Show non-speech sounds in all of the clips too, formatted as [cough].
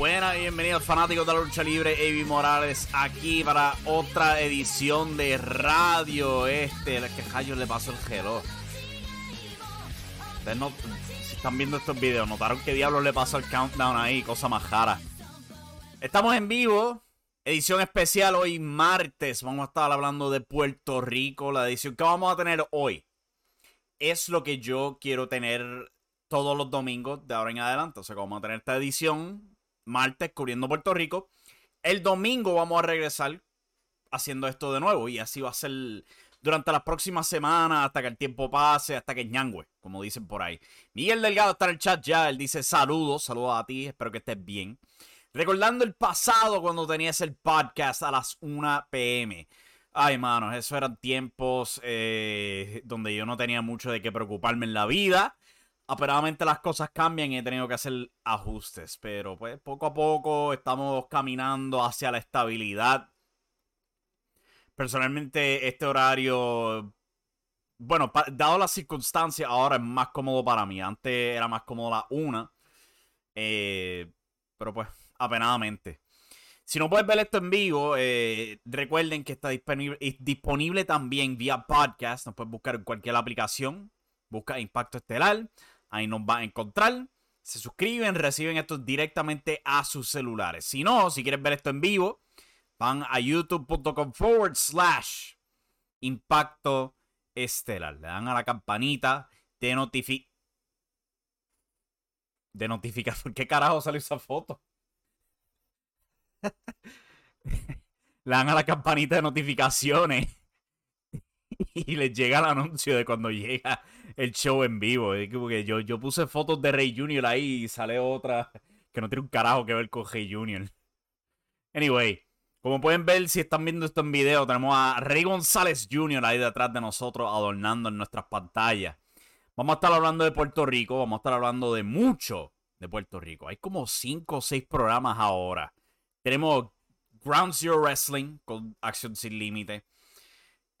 Buenas bienvenidos fanáticos de la lucha libre, Evi Morales aquí para otra edición de radio este, que Jayo le pasó el gelo. Ustedes no, si están viendo estos videos, notaron que diablo le pasó el countdown ahí, cosa más jara. Estamos en vivo, edición especial hoy martes, vamos a estar hablando de Puerto Rico, la edición que vamos a tener hoy. Es lo que yo quiero tener todos los domingos de ahora en adelante. O sea, que vamos a tener esta edición martes cubriendo Puerto Rico. El domingo vamos a regresar haciendo esto de nuevo y así va a ser durante las próximas semanas hasta que el tiempo pase, hasta que ñangüe, como dicen por ahí. Miguel Delgado está en el chat ya, él dice saludos, saludos a ti, espero que estés bien. Recordando el pasado cuando tenías el podcast a las 1 pm. Ay, manos, esos eran tiempos eh, donde yo no tenía mucho de qué preocuparme en la vida aperadamente las cosas cambian y he tenido que hacer ajustes. Pero pues poco a poco estamos caminando hacia la estabilidad. Personalmente, este horario. Bueno, dado las circunstancias, ahora es más cómodo para mí. Antes era más cómodo la una. Eh, pero pues, apenadamente. Si no puedes ver esto en vivo, eh, recuerden que está disponible, disponible también vía podcast. Nos puedes buscar en cualquier aplicación. Busca Impacto Estelar. Ahí nos va a encontrar. Se suscriben, reciben esto directamente a sus celulares. Si no, si quieres ver esto en vivo, van a youtube.com forward slash impacto estelar. Le dan a la campanita de notificación. De notificación. [laughs] ¿Qué carajo salió esa foto? [laughs] Le dan a la campanita de notificaciones [laughs] y les llega el anuncio de cuando llega el show en vivo. Porque yo, yo puse fotos de Rey Jr. ahí y sale otra que no tiene un carajo que ver con Rey Jr. Anyway, como pueden ver, si están viendo esto en video, tenemos a Rey González Jr. ahí detrás de nosotros adornando en nuestras pantallas. Vamos a estar hablando de Puerto Rico, vamos a estar hablando de mucho de Puerto Rico. Hay como 5 o 6 programas ahora. Tenemos Ground Zero Wrestling con Acción Sin Límite.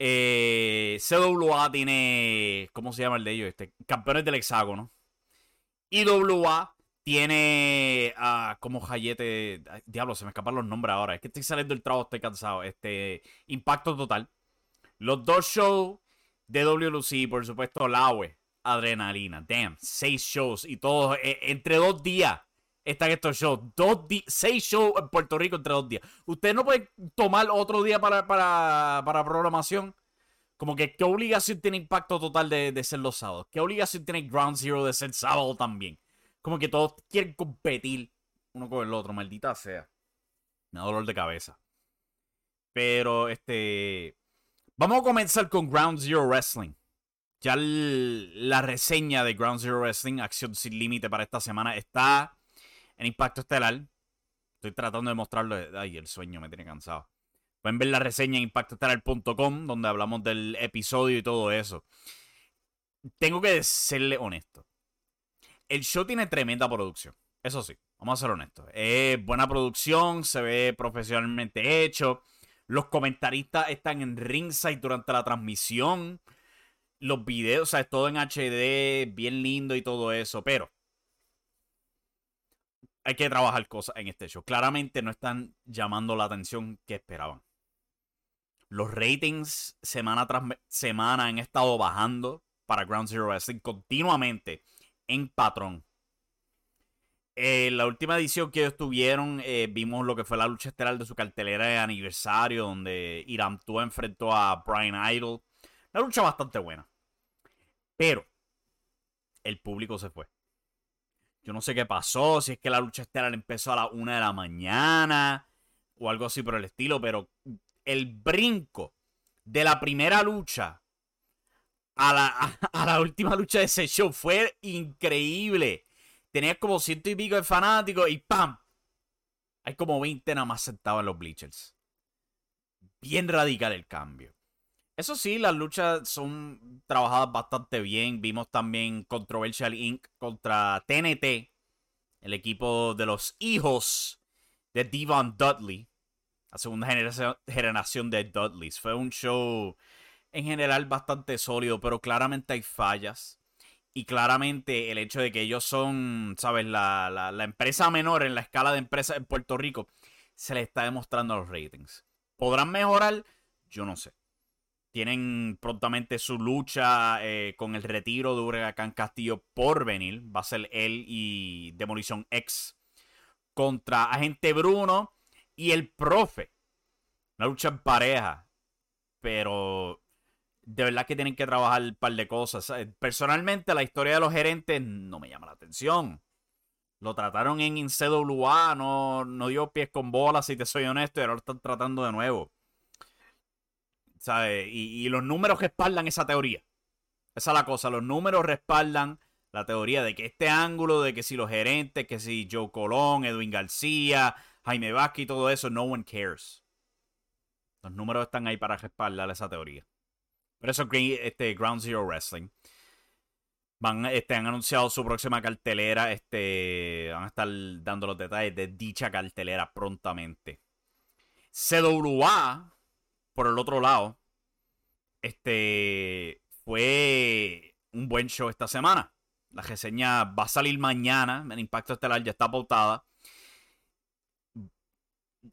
Eh, CWA tiene. ¿Cómo se llama el de ellos? Este, campeones del hexágono. IWA tiene. Uh, como Jayete. Diablo, se me escapan los nombres ahora. Es que estoy saliendo del trabajo, estoy cansado. Este. Impacto total. Los dos shows de WLC, por supuesto, Laue. Adrenalina. Damn. Seis shows. Y todos. Eh, entre dos días están estos shows. Dos seis shows en Puerto Rico entre dos días. Usted no puede tomar otro día para, para, programación. Como que, ¿qué obligación tiene Impacto Total de, ser los sábados? ¿Qué obligación tiene Ground Zero de ser sábado también? Como que todos quieren competir uno con el otro, maldita sea. Me da dolor de cabeza. Pero, este. Vamos a comenzar con Ground Zero Wrestling. Ya la reseña de Ground Zero Wrestling, Acción Sin Límite para esta semana, está en Impacto Estelar. Estoy tratando de mostrarlo. Ay, el sueño me tiene cansado. Pueden ver la reseña en impactoestelar.com donde hablamos del episodio y todo eso. Tengo que serle honesto. El show tiene tremenda producción. Eso sí, vamos a ser honestos. Es buena producción, se ve profesionalmente hecho. Los comentaristas están en ringside durante la transmisión. Los videos, o sea, es todo en HD, bien lindo y todo eso. Pero hay que trabajar cosas en este show. Claramente no están llamando la atención que esperaban. Los ratings semana tras semana han estado bajando para Ground Zero Wrestling continuamente en patrón. En la última edición que ellos tuvieron, eh, vimos lo que fue la lucha estelar de su cartelera de aniversario, donde Iram Tua enfrentó a Brian Idol. La lucha bastante buena. Pero el público se fue. Yo no sé qué pasó, si es que la lucha estelar empezó a la una de la mañana o algo así por el estilo, pero el brinco de la primera lucha a la, [laughs] a, la última lucha de ese show fue increíble. Tenías como ciento y pico de fanáticos y ¡pam! Hay como 20 nada más sentados en los bleachers. Bien radical el cambio. Eso sí, las luchas son trabajadas bastante bien. Vimos también Controversial Inc. contra TNT, el equipo de los hijos de Devon Dudley, la segunda generación de Dudleys. Fue un show en general bastante sólido, pero claramente hay fallas. Y claramente el hecho de que ellos son, ¿sabes? La, la, la empresa menor en la escala de empresas en Puerto Rico, se les está demostrando los ratings. ¿Podrán mejorar? Yo no sé tienen prontamente su lucha eh, con el retiro de Huracán Castillo por venir. Va a ser él y Demolition X contra Agente Bruno y el profe. Una lucha en pareja. Pero de verdad que tienen que trabajar un par de cosas. Personalmente, la historia de los gerentes no me llama la atención. Lo trataron en CWA, no, no dio pies con bolas, si te soy honesto, y ahora lo están tratando de nuevo. Y, los números respaldan esa teoría. Esa es la cosa, los números respaldan la teoría de que este ángulo, de que si los gerentes, que si Joe Colón, Edwin García, Jaime Vázquez y todo eso, no one cares. Los números están ahí para respaldar esa teoría. Por eso este, Ground Zero Wrestling van, este, han anunciado su próxima cartelera. Este, van a estar dando los detalles de dicha cartelera prontamente. CWA por el otro lado, este fue un buen show esta semana. La reseña va a salir mañana. El Impacto Estelar ya está pautada.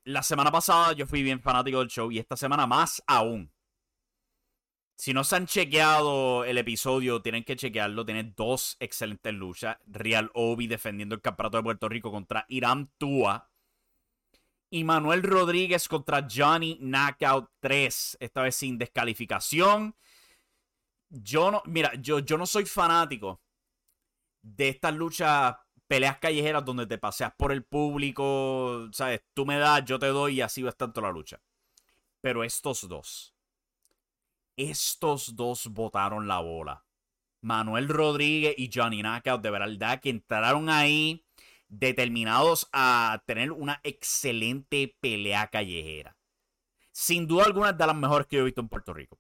La semana pasada yo fui bien fanático del show y esta semana más aún. Si no se han chequeado el episodio, tienen que chequearlo. Tiene dos excelentes luchas. Real Obi defendiendo el campeonato de Puerto Rico contra Irán Tua y Manuel Rodríguez contra Johnny Knockout 3. Esta vez sin descalificación. Yo no, mira, yo, yo no soy fanático de estas luchas, peleas callejeras donde te paseas por el público, ¿sabes? Tú me das, yo te doy y así va tanto la lucha. Pero estos dos, estos dos botaron la bola. Manuel Rodríguez y Johnny Knockout, de verdad que entraron ahí determinados a tener una excelente pelea callejera. Sin duda alguna de las mejores que yo he visto en Puerto Rico.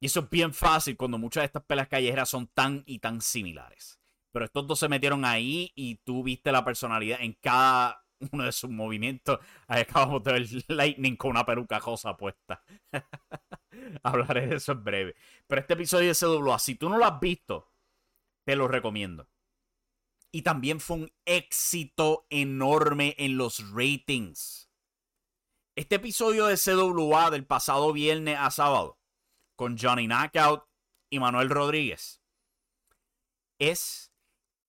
Y eso es bien fácil cuando muchas de estas peleas callejeras son tan y tan similares. Pero estos dos se metieron ahí y tú viste la personalidad en cada [laughs] uno de sus movimientos. Acabamos de ver Lightning con una peluca rosa puesta. [laughs] Hablaré de eso en breve. Pero este episodio de CWA, si tú no lo has visto, te lo recomiendo. Y también fue un éxito enorme en los ratings. Este episodio de CWA del pasado viernes a sábado, con Johnny Knockout y Manuel Rodríguez, es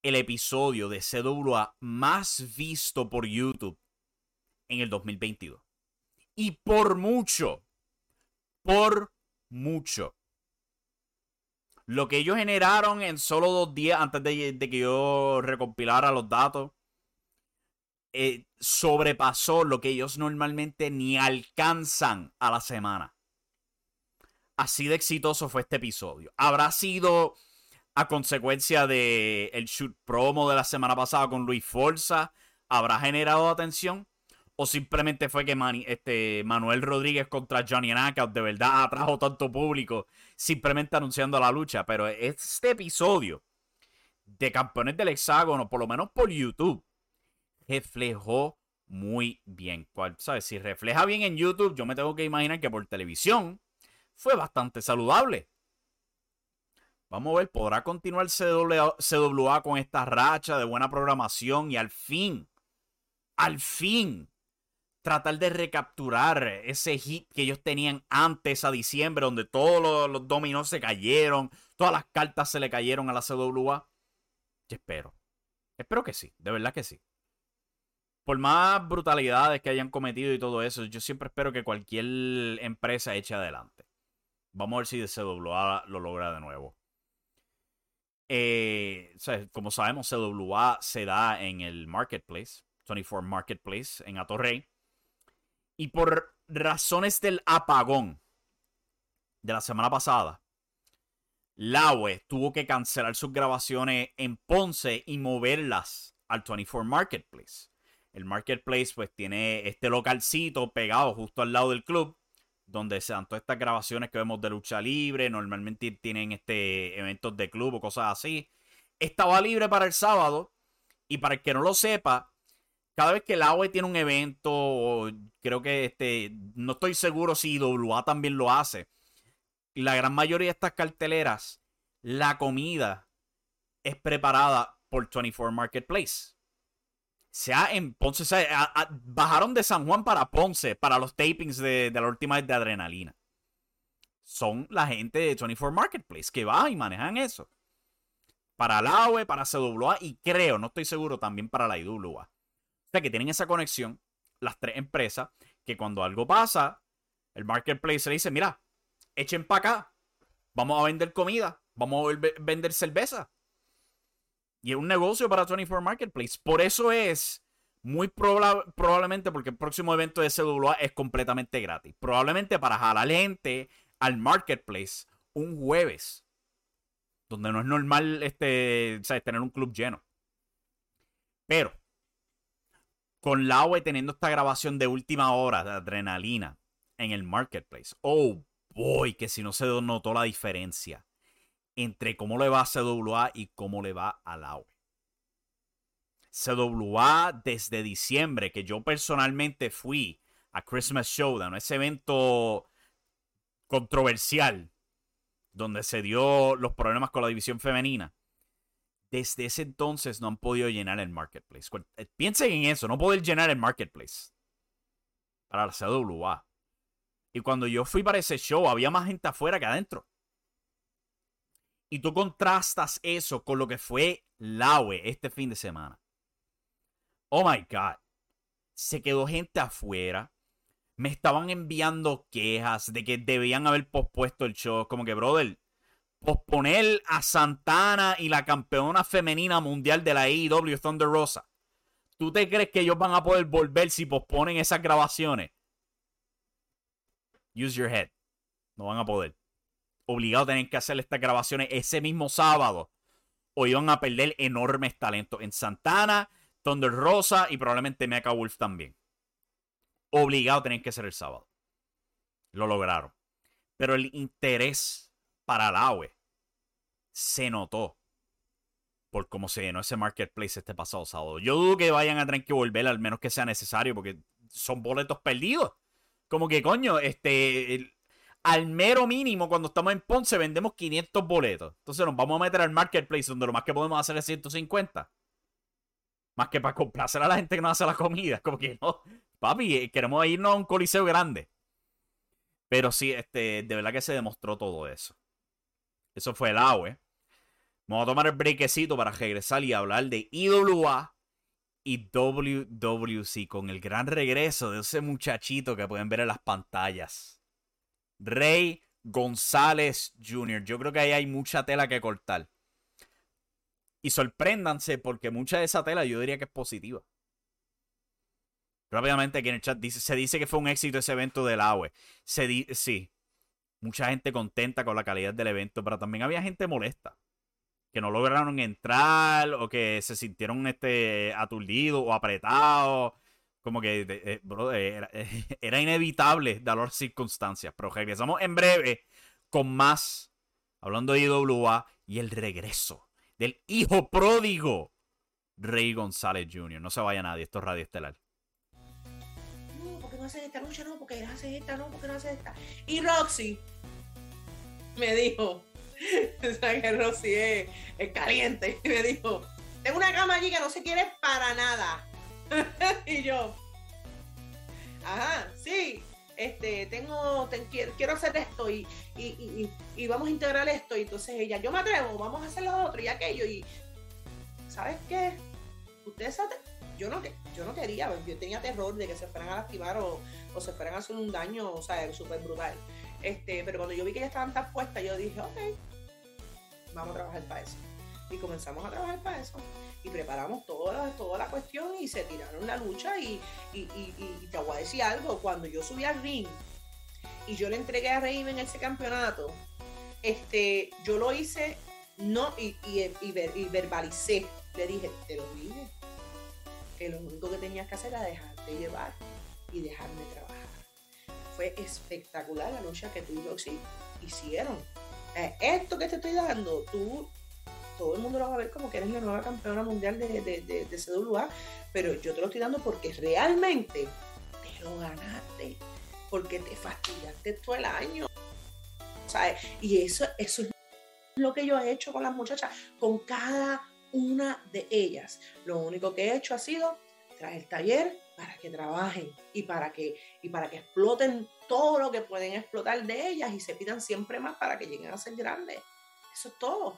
el episodio de CWA más visto por YouTube en el 2022. Y por mucho, por mucho lo que ellos generaron en solo dos días antes de, que yo recompilara los datos, eh, sobrepasó lo que ellos normalmente ni alcanzan a la semana. Así de exitoso fue este episodio. Habrá sido a consecuencia de el shoot promo de la semana pasada con Luis Forza, habrá generado atención o simplemente fue que este, Manuel Rodríguez contra Johnny Knockout de verdad atrajo tanto público simplemente anunciando la lucha. Pero este episodio de Campeones del Hexágono, por lo menos por YouTube, reflejó muy bien. ¿Sabes? Si refleja bien en YouTube, yo me tengo que imaginar que por televisión fue bastante saludable. Vamos a ver, ¿podrá continuar CWA con esta racha de buena programación y al fin, al fin, tratar de recapturar ese hit que ellos tenían antes a diciembre, donde todos los, dominos se cayeron, todas las cartas se le cayeron a la CWA. Yo espero. Espero que sí, de verdad que sí. Por más brutalidades que hayan cometido y todo eso, yo siempre espero que cualquier empresa eche adelante. Vamos a ver si CWA lo logra de nuevo. Eh, como sabemos, CWA se da en el Marketplace, 24 Marketplace, en Atorrey. Y por razones del apagón de la semana pasada, Laue tuvo que cancelar sus grabaciones en Ponce y moverlas al 24 Marketplace. El Marketplace pues tiene este localcito pegado justo al lado del club donde se dan todas estas grabaciones que vemos de lucha libre, normalmente tienen este eventos de club o cosas así. Estaba libre para el sábado y para el que no lo sepa, cada vez que el AOE tiene un evento, creo que este, no estoy seguro si WA también lo hace. La gran mayoría de estas carteleras, la comida es preparada por 24 Marketplace. Sea en Ponce, bajaron de San Juan para Ponce para los tapings de, la última vez de Adrenalina. Son la gente de 24 Marketplace que va y manejan eso. Para la AOE, para CWA y creo, no estoy seguro, también para la IWA. O sea que tienen esa conexión, las tres empresas, que cuando algo pasa, el marketplace le dice, mira, echen para acá, vamos a vender comida, vamos a vender cerveza. Y es un negocio para 24 Marketplace. Por eso es muy probablemente porque el próximo evento de CWA es completamente gratis. Probablemente para jalar gente al Marketplace un jueves. Donde no es normal este, tener un club lleno. Pero con la UE teniendo esta grabación de última hora de adrenalina en el marketplace. Oh boy, que si no se notó la diferencia entre cómo le va a CWA y cómo le va a la UE. CWA desde diciembre, que yo personalmente fui a Christmas Showdown, ese evento controversial donde se dio los problemas con la división femenina desde ese entonces no han podido llenar el marketplace. Eh, piensen en eso, no poder llenar el marketplace para la CWA. Y cuando yo fui para ese show, había más gente afuera que adentro. Y tú contrastas eso con lo que fue Laue este fin de semana. Oh my God. Se quedó gente afuera. Me estaban enviando quejas de que debían haber pospuesto el show. Como que, brother, posponer a Santana y la campeona femenina mundial de la AEW Thunder Rosa. ¿Tú te crees que ellos van a poder volver si posponen esas grabaciones? Use your head. No van a poder. Obligado a tener que hacer estas grabaciones ese mismo sábado. O iban a perder enormes talentos en Santana, Thunder Rosa y probablemente Mecha Wolf también. Obligado a tener que ser el sábado. Lo lograron. Pero el interés para la AWE se notó por cómo se llenó ese marketplace este pasado sábado. Yo dudo que vayan a tener que volver al menos que sea necesario porque son boletos perdidos. Como que coño, este al mero mínimo cuando estamos en Ponce vendemos 500 boletos. Entonces nos vamos a meter al marketplace donde lo más que podemos hacer es 150. Más que para complacer a la gente que nos hace la comida. Como que no, papi, eh, queremos irnos a un coliseo grande. Pero sí, este, de verdad que se demostró todo eso. Eso fue el AWE. Vamos a tomar el brequecito para regresar y hablar de IWA y WWC con el gran regreso de ese muchachito que pueden ver en las pantallas. Rey González Jr. Yo creo que ahí hay mucha tela que cortar. Y sorpréndanse porque mucha de esa tela yo diría que es positiva. Rápidamente aquí en el chat dice, se dice que fue un éxito ese evento del AWE. Se sí, mucha gente contenta con la calidad del evento, pero también había gente molesta. Que no lograron entrar o que se sintieron este, aturdidos o apretados. Como que, eh, bro, era, [laughs] era, inevitable dar las circunstancias. Pero regresamos en breve con más. Hablando de IWA y el regreso del hijo pródigo Rey González Jr. No se vaya nadie, esto es Radio Estelar. Haces esta lucha, no, porque no haces esta, no, porque no haces esta. Y Roxy me dijo, [laughs] o que Roxy es, caliente, [laughs] me dijo, tengo una cama allí que no se quiere para nada. [laughs] y yo, ajá, sí, este, tengo, quiero hacer esto y, y, vamos a integrar esto. Y entonces ella, yo me atrevo, vamos a hacer lo otro y aquello. Y, ¿sabes qué? Ustedes yo no, yo no quería, yo tenía terror de que se fueran a lastimar o, o se fueran a hacer un daño, o sea, súper brutal. Este, pero cuando yo vi que ya estaban tan puestas, yo dije, ok, vamos a trabajar para eso. Y comenzamos a trabajar para eso. Y preparamos toda, toda la cuestión y se tiraron la lucha. Y, y, te voy a decir algo, cuando yo subí al ring y yo le entregué a Raven ese campeonato, este, yo lo hice no y, y, verbalicé. Le dije, te lo dije, que lo único que tenías que hacer era dejarte llevar y dejarme trabajar. Fue espectacular la lucha que tú y Roxy hicieron. Eh, esto que te estoy dando, tú todo el mundo lo va a ver como que eres la nueva campeona mundial de, de, de, CWA, pero yo te lo estoy dando porque realmente te lo ganaste, porque te fastidiaste todo el año. Y eso, eso es lo que yo he hecho con las muchachas, con cada una de ellas. Lo único que he hecho ha sido traer el taller para que trabajen y para que, y para que exploten todo lo que pueden explotar de ellas y se pidan siempre más para que lleguen a ser grandes. Eso es todo.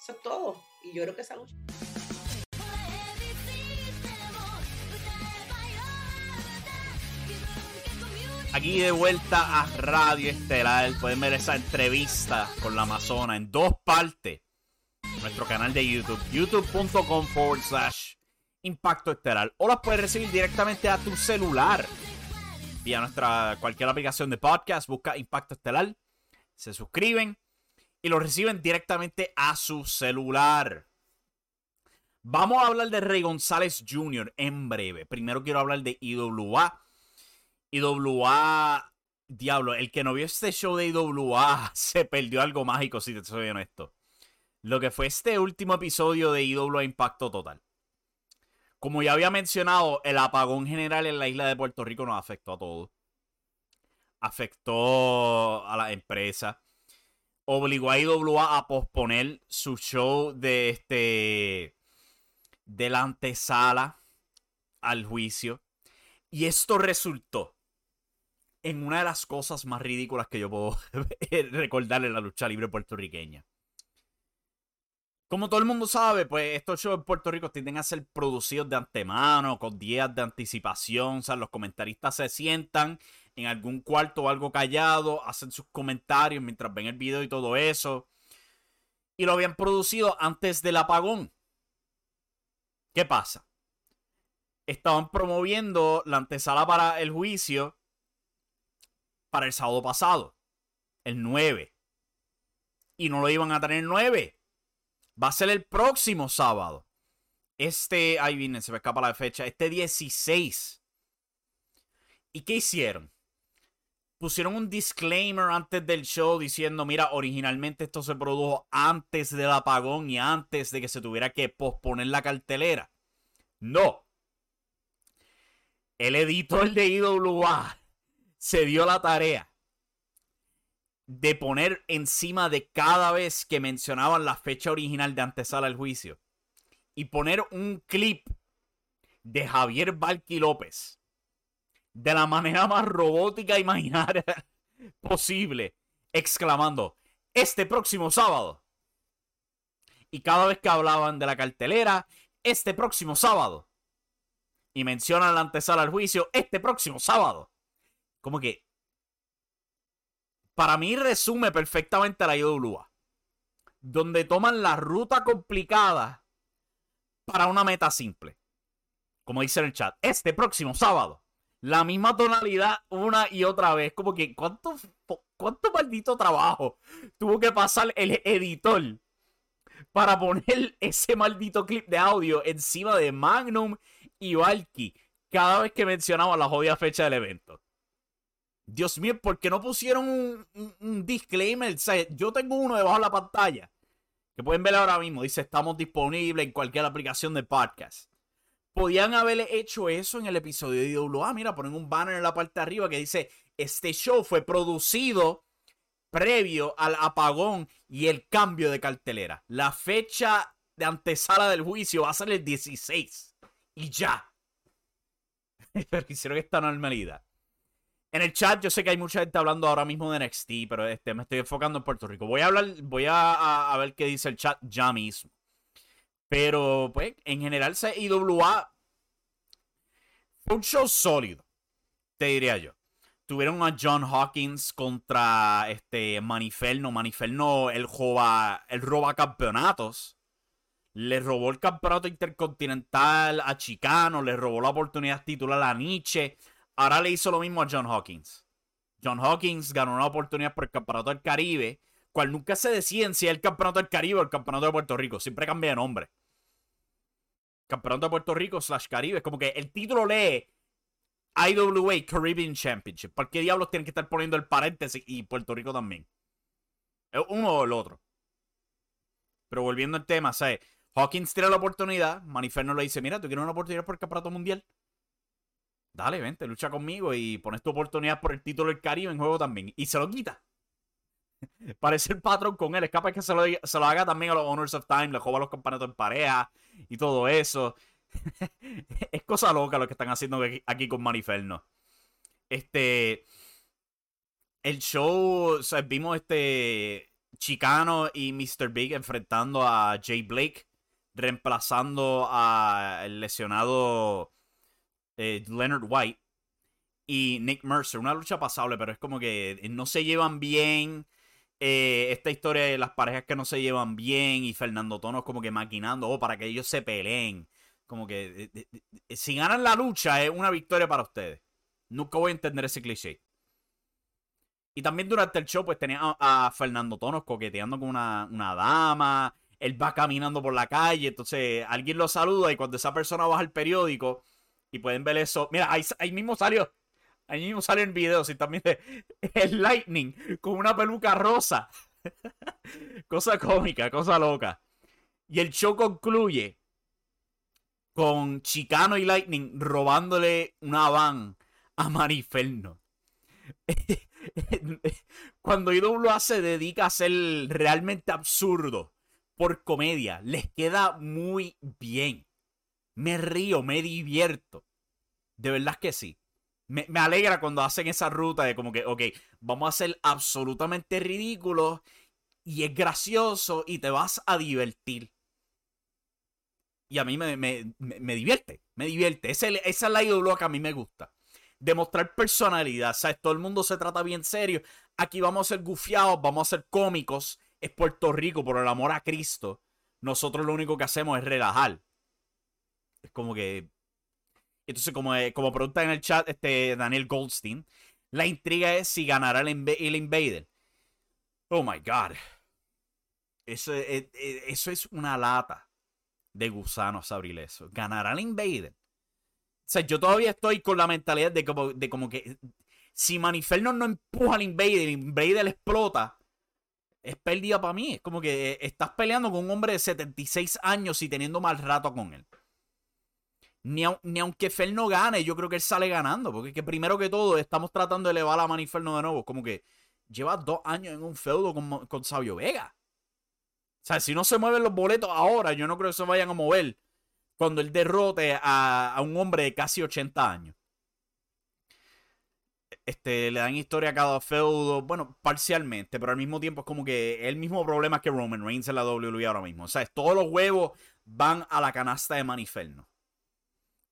Eso es todo. Y yo creo que esa lucha. Aquí de vuelta a Radio Estelar. Pueden ver esa entrevista con la Amazona en dos partes. Nuestro canal de YouTube, youtube.com forward slash Impacto Estelar. O las puedes recibir directamente a tu celular. Vía nuestra cualquier aplicación de podcast. Busca Impacto Estelar. Se suscriben y lo reciben directamente a su celular. Vamos a hablar de Rey González Jr. en breve. Primero quiero hablar de IWA. IWA, diablo, el que no vio este show de IWA [laughs] se perdió algo mágico, si te soy honesto. Lo que fue este último episodio de IWA Impacto Total. Como ya había mencionado, el apagón general en la isla de Puerto Rico nos afectó a todos. Afectó a la empresa obligó a IWA a posponer su show de este de la antesala al juicio. Y esto resultó en una de las cosas más ridículas que yo puedo [laughs] recordar en la lucha libre puertorriqueña. Como todo el mundo sabe, pues estos shows en Puerto Rico tienden a ser producidos de antemano, con días de anticipación. O sea, los comentaristas se sientan en algún cuarto o algo callado, hacen sus comentarios mientras ven el video y todo eso. Y lo habían producido antes del apagón. ¿Qué pasa? Estaban promoviendo la antesala para el juicio para el sábado pasado, el 9. Y no lo iban a tener el 9. Va a ser el próximo sábado. Este, ahí viene, se me escapa la fecha. Este 16. ¿Y qué hicieron? pusieron un disclaimer antes del show diciendo, mira, originalmente esto se produjo antes del apagón y antes de que se tuviera que posponer la cartelera. No. El editor de IWA se dio la tarea de poner encima de cada vez que mencionaban la fecha original de antesala al juicio y poner un clip de Javier Valky López de la manera más robótica imaginaria [laughs] posible, exclamando, este próximo sábado. Y cada vez que hablaban de la cartelera, este próximo sábado. Y mencionan la antesala al juicio, este próximo sábado. Como que, para mí resume perfectamente la IWA. Donde toman la ruta complicada para una meta simple. Como dice en el chat, este próximo sábado la misma tonalidad una y otra vez. Como que, ¿cuánto, cuánto maldito trabajo tuvo que pasar el editor para poner ese maldito clip de audio encima de Magnum y Valky? cada vez que mencionaba la jodida fecha del evento. Dios mío, ¿por qué no pusieron un, disclaimer? yo tengo uno debajo de la pantalla que pueden ver ahora mismo. Dice, estamos disponibles en cualquier aplicación de podcast. Podían haber hecho eso en el episodio de IWA. Mira, ponen un banner en la parte de arriba que dice, este show fue producido previo al apagón y el cambio de cartelera. La fecha de antesala del juicio va a ser el 16. Y ya. [laughs] Pero hicieron esta normalidad. En el chat yo sé que hay mucha gente hablando ahora mismo de NXT, pero este, me estoy enfocando en Puerto Rico. Voy a hablar, voy a, ver qué dice el chat ya mismo. Pero, pues, en general, IWA fue un show sólido, te diría yo. Tuvieron a John Hawkins contra este Maniferno. Maniferno, el, joba, el roba campeonatos. Le robó el campeonato intercontinental a Chicano. Le robó la oportunidad titular a Nietzsche. Ahora le hizo lo mismo a John Hawkins. John Hawkins ganó una oportunidad por el Campeonato del Caribe, cual nunca se decide si es el Campeonato del Caribe o el Campeonato de Puerto Rico. Siempre cambia de nombre. Campeonato de Puerto Rico slash Caribe. Es como que el título lee IWA Caribbean Championship. ¿Por qué diablos tienen que estar poniendo el paréntesis y Puerto Rico también? Es uno o el otro. Pero volviendo al tema, ¿sabes? Hawkins tiene la oportunidad. Maniferno le dice: Mira, tú quieres una oportunidad por el campeonato mundial dale, vente, lucha conmigo y pones tu oportunidad por el título del Caribe en juego también. Y se lo quita. [laughs] Parece el patrón con él. Es capaz que se lo, se lo haga también a los Honors of Time, le joba los campeonatos en pareja y todo eso. [laughs] es cosa loca lo que están haciendo aquí con Maniferno. Este. El show, o sea, vimos este Chicano y Mr. Big enfrentando a Jay Blake, reemplazando al lesionado eh, Leonard White y Nick Mercer. Una lucha pasable, pero es como que no se llevan bien. Eh, esta historia de las parejas que no se llevan bien y Fernando Tono como que maquinando oh, para que ellos se peleen. Como que eh, si ganan la lucha es una victoria para ustedes. Nunca voy a entender ese cliché. Y también durante el show, pues tenía a, Fernando Tonos coqueteando con una, una, dama. Él va caminando por la calle. Entonces alguien lo saluda y cuando esa persona baja el periódico, y pueden ver eso. Mira, ahí, mismo salió. Ahí mismo sale en videos y también [laughs] el Lightning con una peluca rosa. [laughs] cosa cómica, cosa loca. Y el show concluye con Chicano y Lightning robándole una van a Mariferno. [laughs] Cuando IWA se dedica a ser realmente absurdo por comedia, les queda muy bien me río, me divierto. De verdad que sí. Me, alegra cuando hacen esa ruta de como que, ok, vamos a ser absolutamente ridículos y es gracioso y te vas a divertir. Y a mí me, divierte, me divierte. Esa, esa es la idología que a mí me gusta. Demostrar personalidad, ¿sabes? Todo el mundo se trata bien serio. Aquí vamos a ser gufiados, vamos a ser cómicos. Es Puerto Rico, por el amor a Cristo. Nosotros lo único que hacemos es relajar. Es como que. Entonces, como, eh, como pregunta en el chat este Daniel Goldstein, la intriga es si ganará el, Invader. Oh my god. Eso, es, eso es una lata de gusanos abrir eso. ¿Ganará el Invader? O sea, yo todavía estoy con la mentalidad de como, de como que si Maniferno no empuja al Invader, el Invader explota, es pérdida para mí. Es como que estás peleando con un hombre de 76 años y teniendo mal rato con él ni, aunque Fel no gane, yo creo que él sale ganando. Porque que primero que todo, estamos tratando de elevar a Maniferno de nuevo. Como que lleva dos años en un feudo con, con Sabio Vega. O sea, si no se mueven los boletos ahora, yo no creo que se vayan a mover cuando él derrote a, un hombre de casi 80 años. Este, le dan historia a cada feudo, bueno, parcialmente, pero al mismo tiempo es como que el mismo problema que Roman Reigns en la WWE ahora mismo. O sea, todos los huevos van a la canasta de Maniferno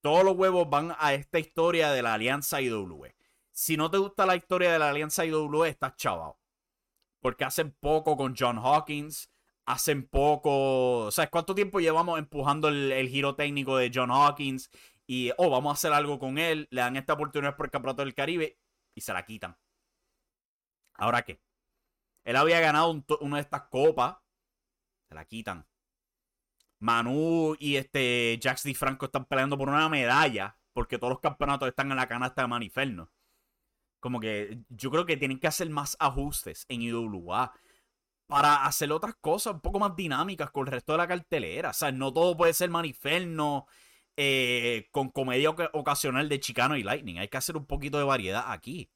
todos los huevos van a esta historia de la Alianza IW. Si no te gusta la historia de la Alianza IW, estás chaval. Porque hacen poco con John Hawkins. Hacen poco. ¿Sabes cuánto tiempo llevamos empujando el, giro técnico de John Hawkins? Y, oh, vamos a hacer algo con él. Le dan esta oportunidad por el Campeonato del Caribe y se la quitan. ¿Ahora qué? Él había ganado una de estas copas. Se la quitan. Manu y este Jax Di Franco están peleando por una medalla. porque todos los campeonatos están en la canasta de Maniferno. Como que yo creo que tienen que hacer más ajustes en IWA para hacer otras cosas un poco más dinámicas con el resto de la cartelera. O sea, no todo puede ser Maniferno eh, con comedia ocasional de Chicano y Lightning. Hay que hacer un poquito de variedad aquí.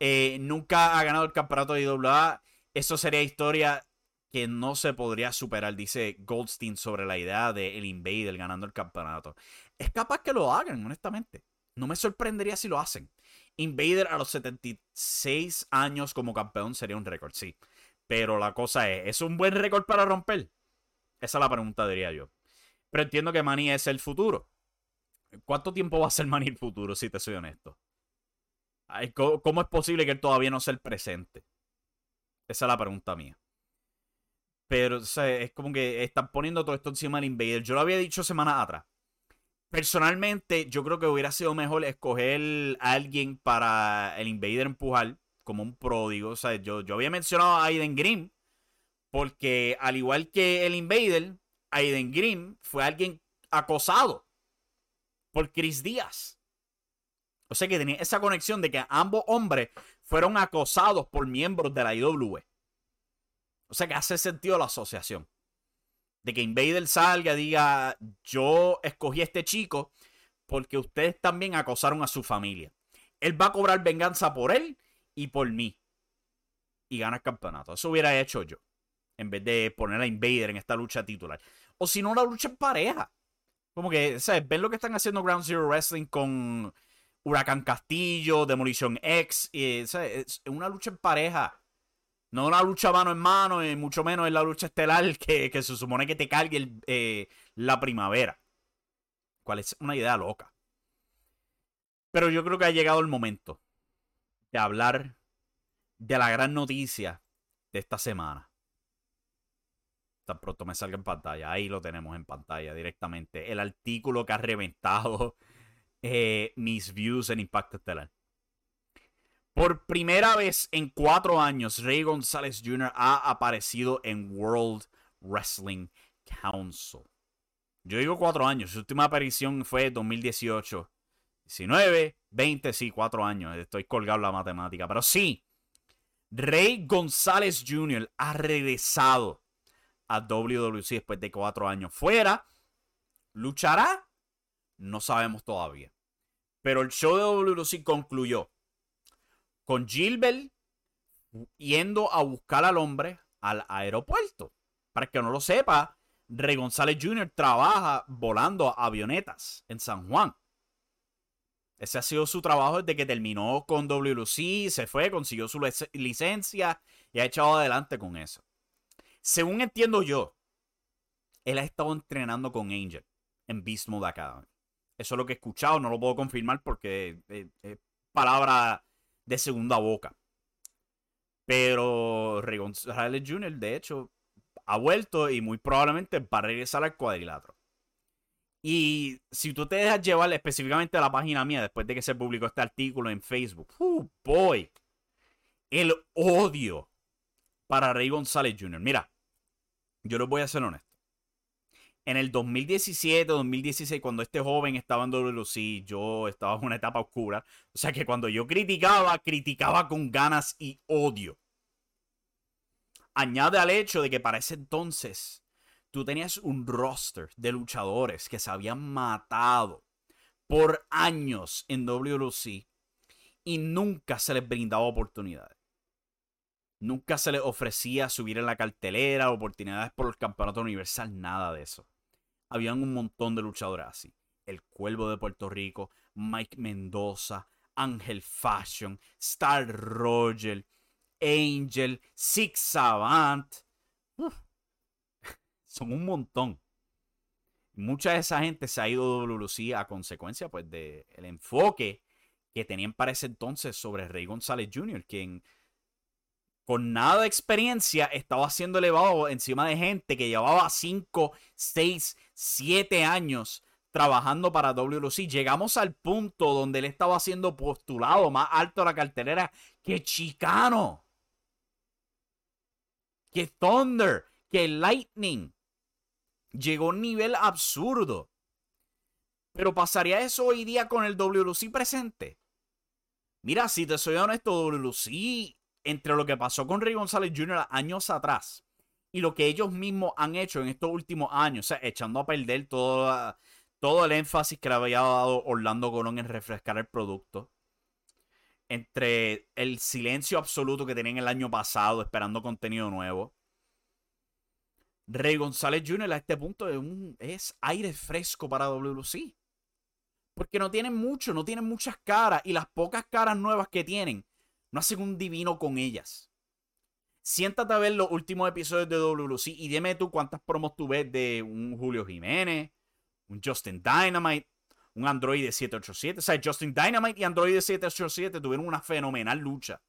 Eh, nunca ha ganado el campeonato de IWA. Eso sería historia que no se podría superar, dice Goldstein, sobre la idea de el Invader ganando el campeonato. Es capaz que lo hagan, honestamente. No me sorprendería si lo hacen. Invader a los 76 años como campeón sería un récord, sí. Pero la cosa es, ¿es un buen récord para romper? Esa es la pregunta, diría yo. Pero entiendo que Manny es el futuro. ¿Cuánto tiempo va a ser Manny el futuro, si te soy honesto? ¿Cómo es posible que él todavía no sea el presente? Esa es la pregunta mía. Pero es como que están poniendo todo esto encima del Invader. Yo lo había dicho semanas atrás. Personalmente, yo creo que hubiera sido mejor escoger a alguien para el Invader empujar como un pródigo. O sea, yo, yo había mencionado a Aiden Grimm, porque al igual que el Invader, Aiden Grimm fue alguien acosado por Chris Díaz. O sea que tenía esa conexión de que ambos hombres fueron acosados por miembros de la IWE. O sea que hace sentido la asociación de que Invader salga, diga, yo escogí a este chico porque ustedes también acosaron a su familia. Él va a cobrar venganza por él y por mí. Y gana el campeonato. Eso hubiera hecho yo. En vez de poner a Invader en esta lucha titular. O si no, la lucha en pareja. Como que, ¿sabes? Ven lo que están haciendo Ground Zero Wrestling con Huracán Castillo, Demolition X. Y, ¿sabes? Es una lucha en pareja. No una lucha mano en mano, y mucho menos en la lucha estelar [laughs] que, se supone que te cargue eh, la primavera. Cual es una idea loca. Pero yo creo que ha llegado el momento de hablar de la gran noticia de esta semana. Tan pronto me salga en pantalla. Ahí lo tenemos en pantalla directamente. El artículo que ha reventado [laughs] eh, mis views en Impacto Estelar. Por primera vez en cuatro años, Rey González Jr. ha aparecido en World Wrestling Council. Yo digo cuatro años. Su última aparición fue 2018. 19, 20, sí, cuatro años. Estoy colgado en la matemática. Pero sí, Rey González Jr. ha regresado a WWC después de cuatro años. Fuera, ¿luchará? No sabemos todavía. Pero el show de WWC concluyó con Gilbert yendo a buscar al hombre al aeropuerto. Para que no lo sepa, Rey González Jr. trabaja volando avionetas en San Juan. Ese ha sido su trabajo desde que terminó con WLC, se fue, consiguió su licencia y ha echado adelante con eso. Según entiendo yo, él ha estado entrenando con Angel en Beast Mode Academy. Eso es lo que he escuchado, no lo puedo confirmar porque es palabra de segunda boca. Pero Rey González Jr., de hecho, ha vuelto y muy probablemente va a regresar al cuadrilátero. Y si tú te dejas llevar específicamente a la página mía después de que se publicó este artículo en Facebook, uh, boy, el odio para Rey González Jr. Mira, yo les voy a ser honesto en el 2017, 2016, cuando este joven estaba en WLC, yo estaba en una etapa oscura. O sea que cuando yo criticaba, criticaba con ganas y odio. Añade al hecho de que para ese entonces tú tenías un roster de luchadores que se habían matado por años en WLC y nunca se les brindaba oportunidades. Nunca se les ofrecía subir en la cartelera, oportunidades por el campeonato universal, nada de eso habían un montón de luchadores así. El Cuervo de Puerto Rico, Mike Mendoza, Ángel Fashion, Star Roger, Angel, Six Savant. [laughs] Son un montón. Mucha de esa gente se ha ido de WLC a consecuencia pues del enfoque que tenían para ese entonces sobre Rey González Jr., quien con nada de experiencia estaba siendo elevado encima de gente que llevaba 5, 6, 7 años trabajando para WLC. Llegamos al punto donde él estaba siendo postulado más alto a la cartelera que Chicano, que Thunder, que Lightning. Llegó a un nivel absurdo. Pero pasaría eso hoy día con el WLC presente. Mira, si te soy honesto, WLC, entre lo que pasó con Rey González Jr. años atrás y lo que ellos mismos han hecho en estos últimos años, o sea, echando a perder todo, todo el énfasis que le había dado Orlando Colón en refrescar el producto, entre el silencio absoluto que tenían el año pasado esperando contenido nuevo. Rey González Jr. a este punto es, un, es aire fresco para WC. Porque no tienen mucho, no tienen muchas caras. Y las pocas caras nuevas que tienen, no hacen un divino con ellas. Siéntate a ver los últimos episodios de WC y dime tú cuántas promos tú ves de un Julio Jiménez, un Justin Dynamite, un Android 787. O sea, Justin Dynamite y Android 787 tuvieron una fenomenal lucha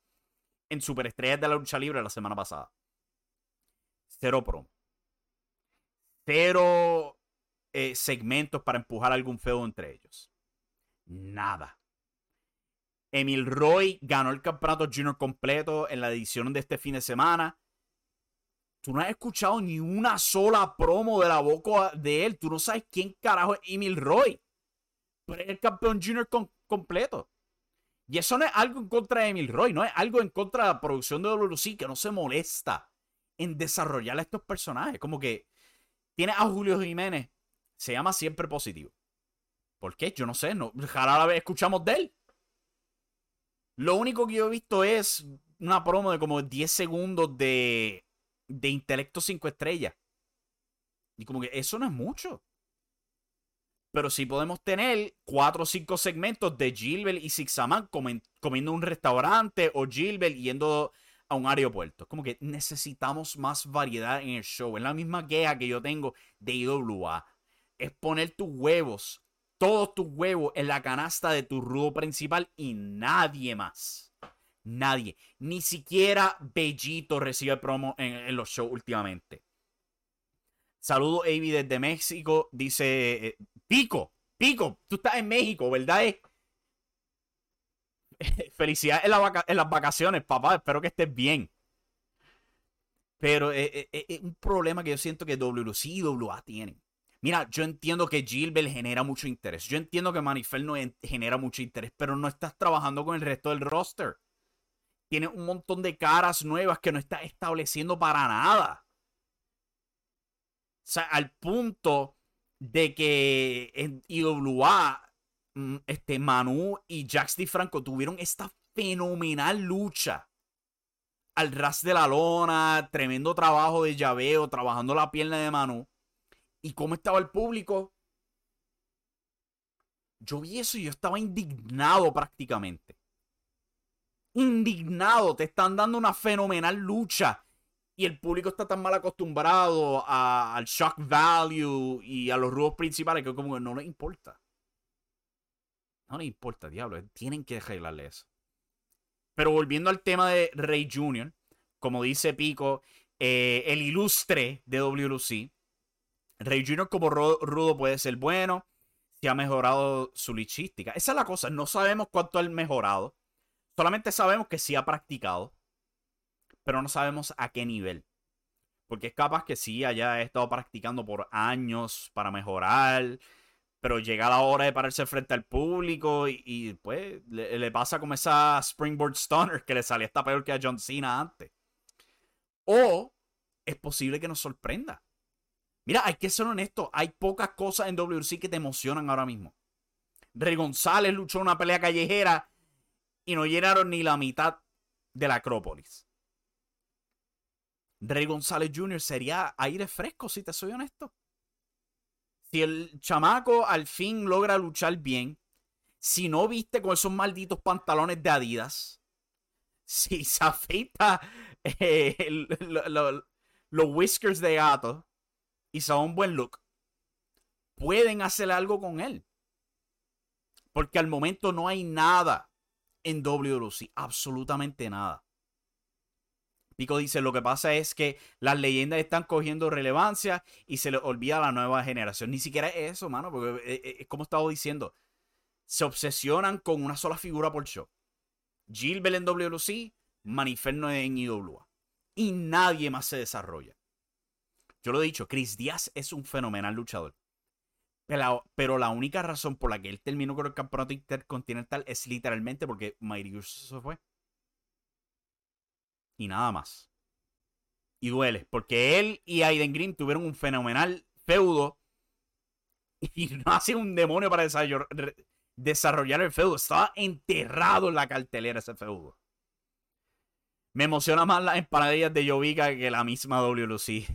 en Superestrellas de la Lucha Libre la semana pasada. Cero promo. Cero eh, segmentos para empujar algún feo entre ellos. Nada. Emil Roy ganó el campeonato junior completo en la edición de este fin de semana. Tú no has escuchado ni una sola promo de la boca de él. Tú no sabes quién carajo es Emil Roy. Pero es el campeón junior completo. Y eso no es algo en contra de Emil Roy, no es algo en contra de la producción de WC que no se molesta en desarrollar a estos personajes. Como que tiene a Julio Jiménez, se llama siempre positivo. ¿Por qué? Yo no sé, no, la vez escuchamos de él. Lo único que yo he visto es una promo de como 10 segundos de, de intelecto 5 estrellas. Y como que eso no es mucho. Pero sí podemos tener 4 o 5 segmentos de Gilbert y Sixaman comiendo en un restaurante o Gilbert yendo a un aeropuerto. Como que necesitamos más variedad en el show. Es la misma queja que yo tengo de IWA. Es poner tus huevos todos tus huevos en la canasta de tu rudo principal y nadie más. Nadie. Ni siquiera Bellito recibe promo en, los shows últimamente. Saludos, Avi, desde México. Dice eh, Pico, Pico, tú estás en México, ¿verdad? Eh? [laughs] Felicidades en, las vacaciones, papá. Espero que estés bien. Pero eh, es un problema que yo siento que WC y WA tienen. Mira, yo entiendo que Gilbert genera mucho interés. Yo entiendo que Maniferno genera mucho interés, pero no estás trabajando con el resto del roster. Tiene un montón de caras nuevas que no estás estableciendo para nada. O sea, al punto de que en IWA, mm, este, Manu y Jax Franco tuvieron esta fenomenal lucha al ras de la lona, tremendo trabajo de llaveo, trabajando la pierna de Manu y cómo estaba el público. Yo vi eso y yo estaba indignado prácticamente. Indignado, te están dando una fenomenal lucha y el público está tan mal acostumbrado al shock value y a los rudos principales que como que no les importa. No les importa, diablo. Tienen que arreglarle eso. Pero volviendo al tema de Rey Jr., como dice Pico, eh, el ilustre de WLC, Rey Jr. como rudo puede ser bueno. Si ha mejorado su lichística. Esa es la cosa. No sabemos cuánto ha mejorado. Solamente sabemos que sí ha practicado. Pero no sabemos a qué nivel. Porque es capaz que sí haya estado practicando por años para mejorar. Pero llega la hora de pararse frente al público y, pues le, le, pasa como esa Springboard Stunner que le salía hasta peor que a John Cena antes. O es posible que nos sorprenda. Mira, hay que ser honesto. Hay pocas cosas en WC que te emocionan ahora mismo. Rey González luchó una pelea callejera y no llenaron ni la mitad de la Acrópolis. Rey González Jr. sería aire fresco, si te soy honesto. Si el chamaco al fin logra luchar bien, si no viste con esos malditos pantalones de Adidas, si se afeita eh, los whiskers de gato, y sea un buen look, pueden hacer algo con él. Porque al momento no hay nada en WLC, absolutamente nada. Pico dice, lo que pasa es que las leyendas están cogiendo relevancia y se les olvida a la nueva generación. Ni siquiera es eso, mano, porque eh, eh, es como estaba diciendo, se obsesionan con una sola figura por show. Gilbert en WLC, Maniferno en IWA. Y nadie más se desarrolla. Yo lo he dicho, Chris Díaz es un fenomenal luchador. Pero, la única razón por la que él terminó con el campeonato intercontinental es literalmente porque Uso se fue. Y nada más. Y duele, porque él y Aiden Green tuvieron un fenomenal feudo. [laughs] Y no ha sido un demonio para desarrollar el feudo. Estaba enterrado en la cartelera ese feudo. Me emociona más las empanadillas de Jovica que la misma WLC.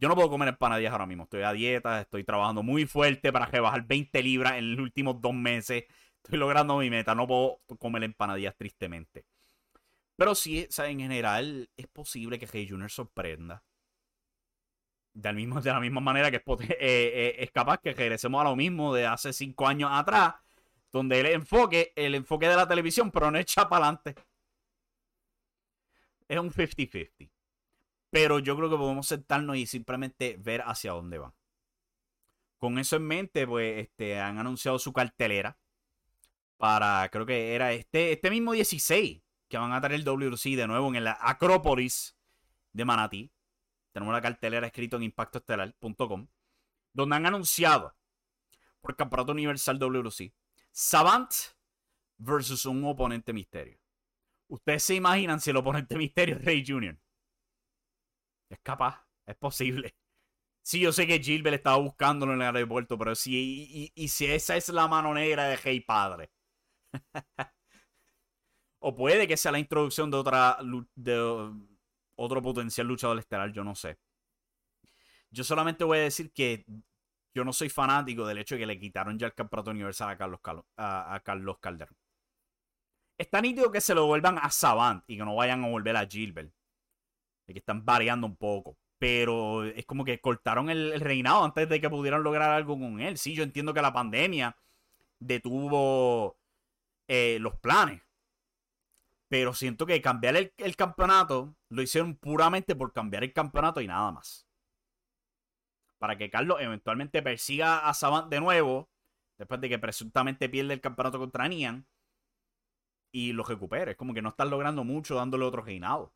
Yo no puedo comer empanadillas ahora mismo. Estoy a dieta, estoy trabajando muy fuerte para rebajar 20 libras en los últimos dos meses. Estoy logrando mi meta. No puedo comer empanadillas tristemente. Pero sí, en general es posible que Hey Junior sorprenda. De, mismo, de la misma manera que es, eh, eh, es capaz que regresemos a lo mismo de hace cinco años atrás. Donde el enfoque, el enfoque de la televisión, pero no echa para adelante. Es un 50-50. Pero yo creo que podemos sentarnos y simplemente ver hacia dónde van. Con eso en mente, pues este, han anunciado su cartelera para, creo que era este, este mismo 16, que van a tener el WC de nuevo en la Acrópolis de Manatí. Tenemos la cartelera escrito en impactoestelar.com, donde han anunciado por Campeonato Universal WC Savant versus un oponente misterio. Ustedes se imaginan si el oponente misterio es Rey Jr. Es capaz, es posible. Sí, yo sé que Gilbert estaba buscándolo en el aeropuerto, pero sí, y, si esa es la mano negra de Hey Padre. [laughs] o puede que sea la introducción de otra de otro potencial luchador estelar, yo no sé. Yo solamente voy a decir que yo no soy fanático del hecho de que le quitaron ya el campeonato universal a Carlos, a, a Carlos Calderón. Está nítido que se lo vuelvan a Savant y que no vayan a volver a Gilbert que están variando un poco. Pero es como que cortaron el, reinado antes de que pudieran lograr algo con él. Sí, yo entiendo que la pandemia detuvo eh, los planes. Pero siento que cambiar el, el, campeonato lo hicieron puramente por cambiar el campeonato y nada más. Para que Carlos eventualmente persiga a Savant de nuevo. Después de que presuntamente pierde el campeonato contra Nian. Y lo recupere. Es como que no están logrando mucho dándole otro reinado.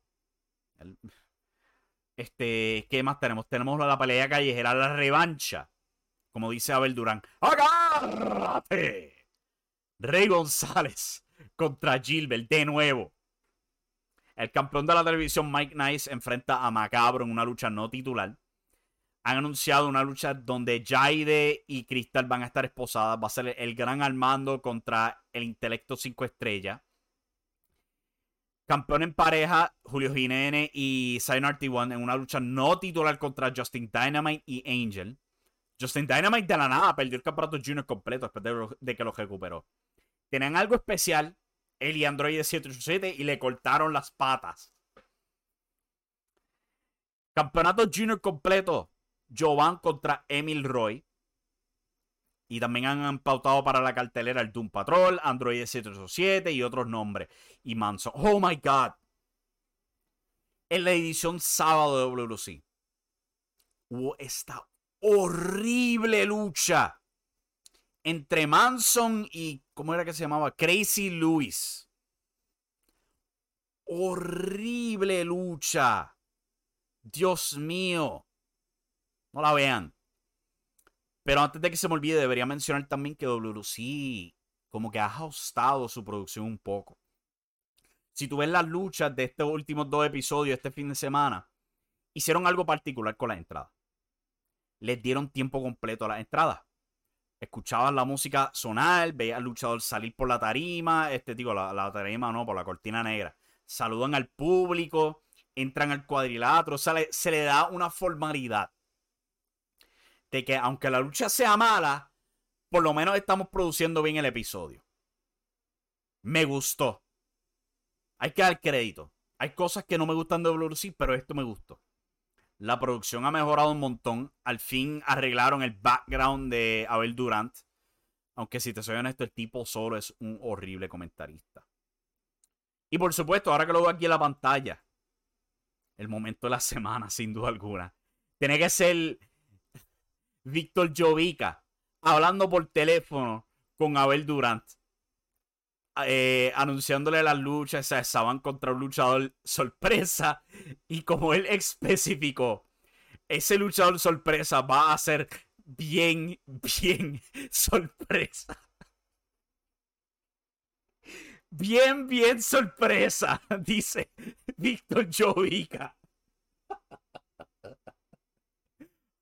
Este, ¿qué más tenemos? Tenemos la pelea callejera, la revancha. Como dice Abel Durán. ¡Agárrate! Rey González [laughs] contra Gilbert de nuevo. El campeón de la televisión Mike Nice enfrenta a Macabro en una lucha no titular. Han anunciado una lucha donde Jaide y Crystal van a estar esposadas. Va a ser el gran Armando contra el Intelecto 5 estrellas. Campeón en pareja, Julio Jiménez y Zion RT1 en una lucha no titular contra Justin Dynamite y Angel. Justin Dynamite de la nada perdió el campeonato junior completo después de, que lo recuperó. Tenían algo especial, él y Android 787, y le cortaron las patas. Campeonato junior completo, Jovan contra Emil Roy. Y también han pautado para la cartelera el Doom Patrol, Android 787 y otros nombres. Y Manson. Oh my God. En la edición sábado de WC hubo esta horrible lucha entre Manson y. ¿Cómo era que se llamaba? Crazy Louis. Horrible lucha. Dios mío. No la vean. Pero antes de que se me olvide, debería mencionar también que WC como que ha ajustado su producción un poco. Si tú ves las luchas de estos últimos dos episodios este fin de semana, hicieron algo particular con las entradas. Les dieron tiempo completo a las entradas. Escuchabas la música sonar, veías al luchador salir por la tarima, este digo, la, la tarima no, por la cortina negra. Saludan al público, entran al cuadrilátero, se le da una formalidad de que aunque la lucha sea mala, por lo menos estamos produciendo bien el episodio. Me gustó. Hay que dar crédito. Hay cosas que no me gustan de WC, pero esto me gustó. La producción ha mejorado un montón. Al fin arreglaron el background de Abel Durant. Aunque si te soy honesto, el tipo solo es un horrible comentarista. Y por supuesto, ahora que lo veo aquí en la pantalla, el momento de la semana, [laughs] sin duda alguna. Tiene que ser Víctor Jovica hablando por teléfono con Abel Durant. Eh, anunciándole las luchas, se estaban contra un luchador sorpresa. Y como él especificó, ese luchador sorpresa va a ser bien, bien [laughs] sorpresa. Bien, bien sorpresa, [laughs] dice Víctor Jovica.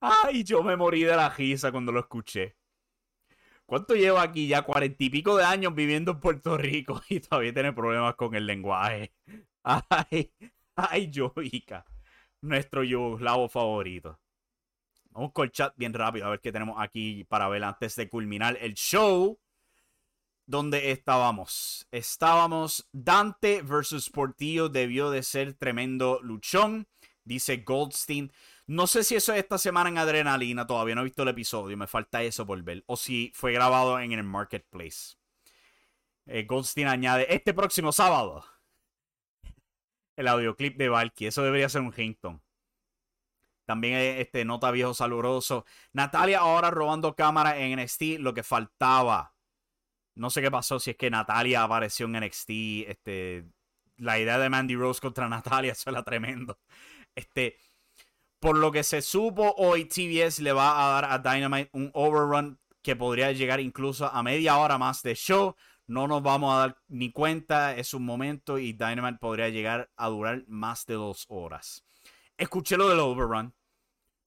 Ay, yo me morí de la risa cuando lo escuché. ¿Cuánto llevo aquí ya? Cuarenta y pico de años viviendo en Puerto Rico [laughs] y todavía tiene problemas con el lenguaje. Ay, ay, Jovica. Nuestro yugoslavo favorito. Vamos con el chat bien rápido a ver qué tenemos aquí para ver antes de culminar el show. ¿Dónde estábamos? Estábamos Dante versus Portillo. Debió de ser tremendo luchón. Dice Goldstein. No sé si eso es esta semana en Adrenalina. Todavía no he visto el episodio. Me falta eso por ver. O si fue grabado en el Marketplace. Eh, Goldstein añade. Este próximo sábado. El audioclip de Valky. Eso debería ser un Hinton. También este nota viejo saludoso. Natalia ahora robando cámara en NXT, lo que faltaba. No sé qué pasó, si es que Natalia apareció en NXT. Este, la idea de Mandy Rose contra [laughs] Natalia, eso era tremendo. Este, por lo que se supo hoy, TBS le va a dar a Dynamite un overrun que podría llegar incluso a media hora más de show. No nos vamos a dar ni cuenta, es un momento y Dynamite podría llegar a durar más de dos horas. Escuché lo del overrun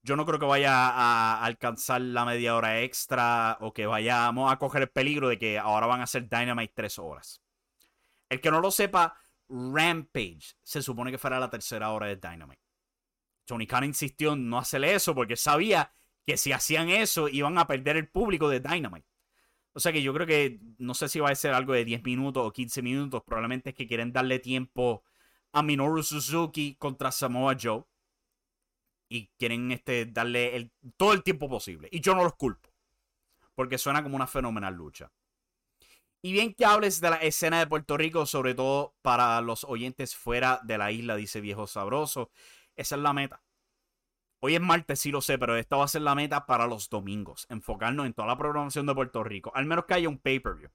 yo no creo que vaya a alcanzar la media hora extra o que vayamos a coger el peligro de que ahora van a ser Dynamite tres horas. El que no lo sepa, Rampage se supone que fuera la tercera hora de Dynamite. Tony Khan insistió en no hacerle eso porque sabía que si hacían eso iban a perder el público de Dynamite. O sea que yo creo que no sé si va a ser algo de 10 minutos o 15 minutos. Probablemente es que quieren darle tiempo a Minoru Suzuki contra Samoa Joe y quieren este, darle el, todo el tiempo posible. Y yo no los culpo, porque suena como una fenomenal lucha. Y bien que hables de la escena de Puerto Rico, sobre todo para los oyentes fuera de la isla, dice Viejo Sabroso. Esa es la meta. Hoy es martes, sí lo sé, pero esta va a ser la meta para los domingos. Enfocarnos en toda la programación de Puerto Rico. Al menos que haya un pay-per-view.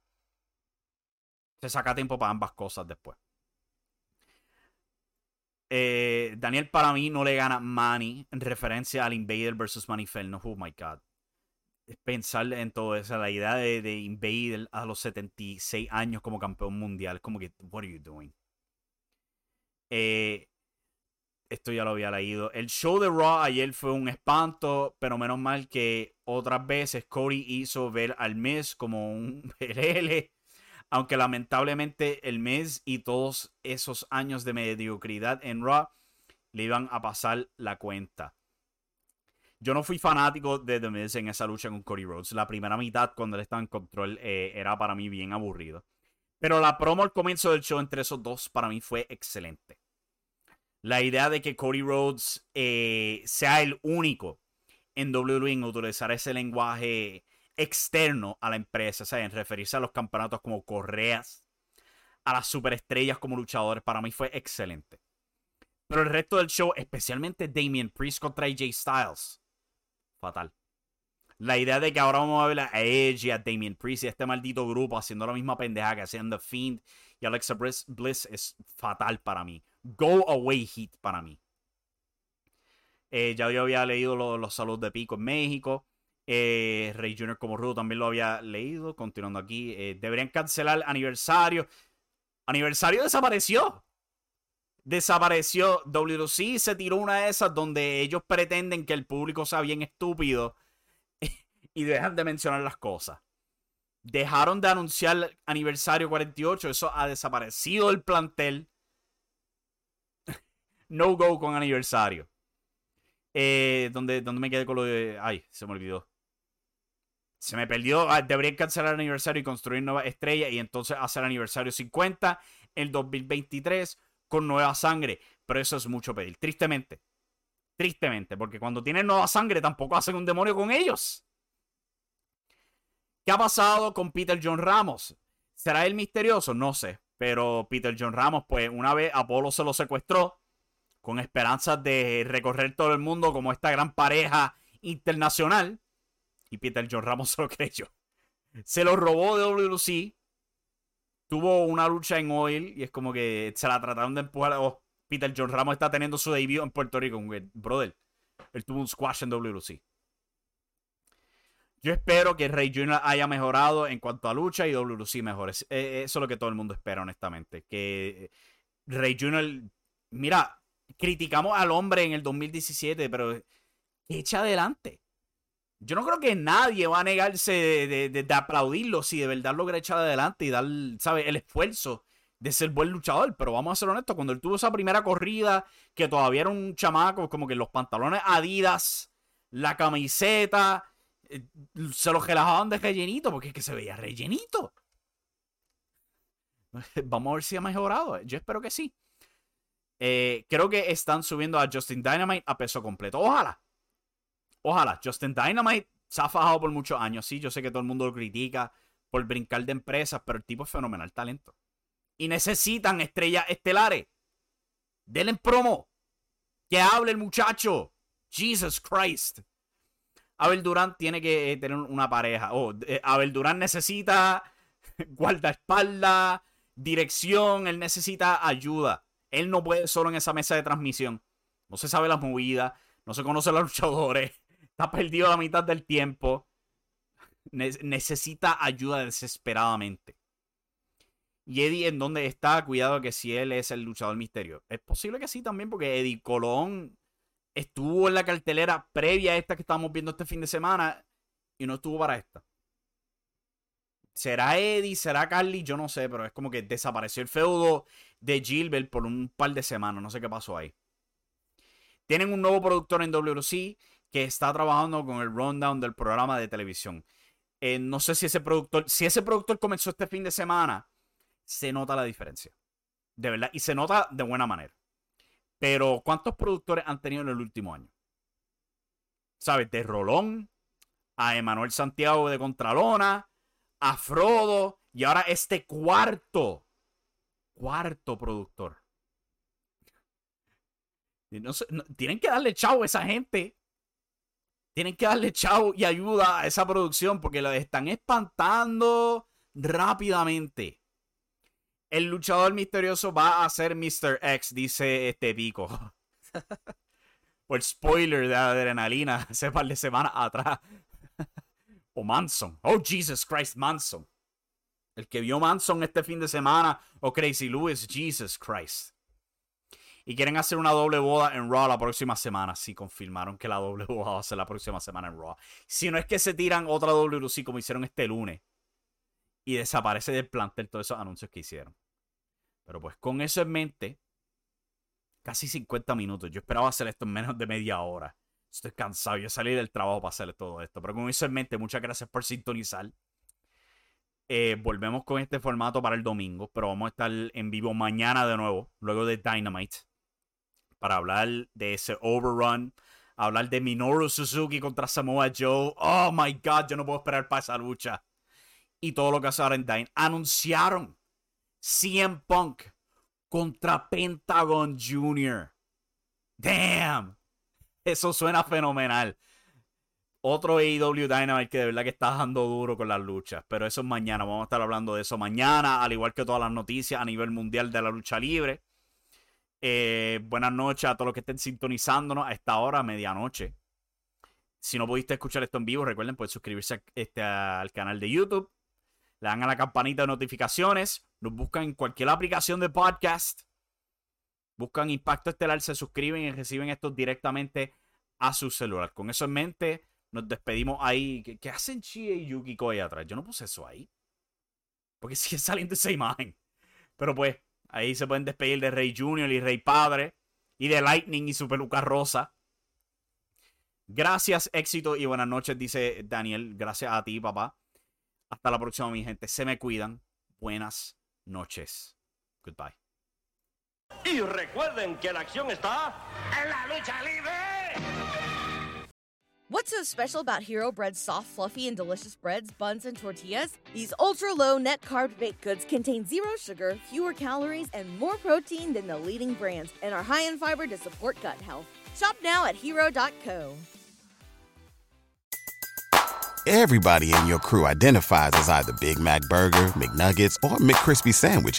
Se saca tiempo para ambas cosas después. Eh, Daniel para mí no le gana Manny en referencia al Invader versus Manny Oh my god. Pensar en todo eso, la idea de, de, Invader a los 76 años como campeón mundial. Como que, what are you doing? Eh, esto ya lo había leído. El show de Raw ayer fue un espanto, pero menos mal que otras veces Cody hizo ver al mes como un [laughs] PLL aunque lamentablemente el mes y todos esos años de mediocridad en Raw le iban a pasar la cuenta. Yo no fui fanático de The Miz en esa lucha con Cody Rhodes. La primera mitad, cuando él estaba en control, eh, era para mí bien aburrido. Pero la promo al comienzo del show entre esos dos para mí fue excelente. La idea de que Cody Rhodes eh, sea el único en WWE en utilizar ese lenguaje externo a la empresa, o sea, en referirse a los campeonatos como correas, a las superestrellas como luchadores, para mí fue excelente. Pero el resto del show, especialmente Damien Priest contra AJ Styles, fatal. La idea de que ahora vamos a ver a Edge y a Damien Priest y a este maldito grupo haciendo la misma pendeja que hacían The Fiend y Alexa Bliss, es fatal para mí. Go away hit para mí. Eh, ya yo había leído los saludos de Pico en México. Eh, Rey Jr. como Rudo también lo había leído. Continuando aquí. Eh, deberían cancelar aniversario. Aniversario desapareció. Desapareció. WC se tiró una de esas donde ellos pretenden que el público sea bien estúpido [laughs] y dejan de mencionar las cosas. Dejaron de anunciar aniversario 48. Eso ha desaparecido el plantel. No go con aniversario. Eh, donde, donde me quedé con lo de. Ay, se me olvidó se me perdió. Ah, deberían cancelar el aniversario y construir nueva estrella y entonces hacer aniversario 50 el 2023 con nueva sangre. Pero eso es mucho pedir. Tristemente. Tristemente. Porque cuando tienen nueva sangre tampoco hacen un demonio con ellos. ¿Qué ha pasado con Peter John Ramos? ¿Será él misterioso? No sé. Pero Peter John Ramos, pues una vez Apolo se lo secuestró con esperanzas de recorrer todo el mundo como esta gran pareja internacional y Peter John Ramos [laughs] se lo creyó. Se lo robó de WC. Tuvo una lucha en Oil y es como que se la trataron de empujar. Oh, Peter John Ramos está teniendo su debut en Puerto Rico. Brother, él tuvo un squash en WC. Yo espero que Rey Jr. haya mejorado en cuanto a lucha y WC mejore. Eh, eso es lo que todo el mundo espera, honestamente. Que Rey Jr. Mira, criticamos al hombre en el 2017, pero echa adelante. Yo no creo que nadie va a negarse de, aplaudirlo si de verdad logra echar adelante y dar, ¿sabes? El esfuerzo de ser buen luchador. Pero vamos a ser honestos, cuando él tuvo esa primera corrida, que todavía era un chamaco, como que los pantalones Adidas, la camiseta, eh, se los relajaban de rellenito, porque es que se veía rellenito. [laughs] Vamos a ver si ha mejorado. Yo espero que sí. Eh, creo que están subiendo a Justin Dynamite a peso completo. Ojalá. Ojalá. Justin Dynamite se ha fajado por muchos años. Sí, yo sé que todo el mundo lo critica por brincar de empresas, pero el tipo es fenomenal talento. Y necesitan estrellas estelares. Denle promo. Que hable el muchacho. Jesus Christ. Abel Durán tiene que tener una pareja. Oh, eh, Abel Durán necesita [laughs] guardaespaldas, dirección, él necesita ayuda. Él no puede solo en esa mesa de transmisión. No se sabe las movidas, no se conoce a los [laughs] luchadores, está perdido la mitad del tiempo. necesita ayuda desesperadamente. Y Eddie, ¿en dónde está? Cuidado que si él es el luchador misterio. Es posible que sí también, porque Eddie Colón estuvo en la cartelera previa a esta que estamos viendo este fin de semana y no estuvo para esta. ¿Será Eddie? ¿Será Carly? Yo no sé, pero es como que desapareció el feudo de Gilbert por un par de semanas. No sé qué pasó ahí. Tienen un nuevo productor en WC que está trabajando con el rundown del programa de televisión. Eh, no sé si ese productor, si ese productor comenzó este fin de semana, se nota la diferencia. De verdad, y se nota de buena manera. Pero, ¿cuántos productores han tenido en el último año? ¿Sabes? De Rolón, a Emanuel Santiago de Contralona, a Frodo, y ahora este cuarto, cuarto productor. tienen que darle chavo a esa gente. Tienen que darle chavo y ayuda a esa producción porque lo están espantando rápidamente. El luchador misterioso va a ser Mr. X, dice este pico. [laughs] Por spoiler de adrenalina [laughs] hace par de semanas atrás. O Manson. Oh, Jesus Christ, Manson. El que vio Manson este fin de semana. O Crazy Lewis, Jesus Christ. Y quieren hacer una doble boda en Raw la próxima semana. Sí, confirmaron que la doble [laughs] boda va a ser la próxima semana en Raw. Si no es que se tiran otra WC como hicieron este lunes y desaparece del plantel todos esos anuncios que hicieron. Pero pues con eso en mente, casi 50 minutos. Yo esperaba hacer esto en menos de media hora. Estoy cansado. Yo salí del trabajo para hacer todo esto. Pero con eso en mente, muchas gracias por sintonizar. Eh, volvemos con este formato para el domingo. Pero vamos a estar en vivo mañana de nuevo. Luego de Dynamite. Para hablar de ese overrun. Hablar de Minoru Suzuki contra Samoa Joe. Oh my god, yo no puedo esperar para esa lucha y todo lo que hace ahora en Dine, anunciaron CM Punk contra Pentagon Jr. Damn. Eso suena fenomenal. Otro AEW Dynamite que de verdad que está dando duro con las luchas. Pero eso es mañana. Vamos a estar hablando de eso mañana. Al igual que todas las noticias a nivel mundial de la lucha libre. Eh, buenas noches a todos los que estén sintonizándonos a esta hora, medianoche. Si no pudiste escuchar esto en vivo, recuerden, pueden suscribirse este, al canal de YouTube le dan a la campanita de notificaciones, nos buscan en cualquier aplicación de podcast, buscan Impacto Estelar, se suscriben y reciben esto directamente a su celular. Con eso en mente, nos despedimos ahí. ¿Qué, hacen Chie y Yukiko ahí atrás? Yo no puse eso ahí. Porque [laughs] sigue saliendo esa imagen. Pero pues, ahí se pueden despedir de Rey Junior y Rey Padre. Y de Lightning y su peluca rosa. Gracias, éxito y buenas noches, dice Daniel. Gracias a ti, papá. Hasta la próxima, mi gente. Se me cuidan. Buenas noches. Goodbye. Y recuerden que la acción está en la lucha libre. What's so special about Hero Bread's soft, fluffy, and delicious breads, buns, and tortillas? These ultra low net carb baked goods contain zero sugar, fewer calories, and more protein than the leading brands, and are high in fiber to support gut health. Shop now at hero.co. Everybody in your crew identifies as either Big Mac Burger, McNuggets, or McCrispy Sandwich.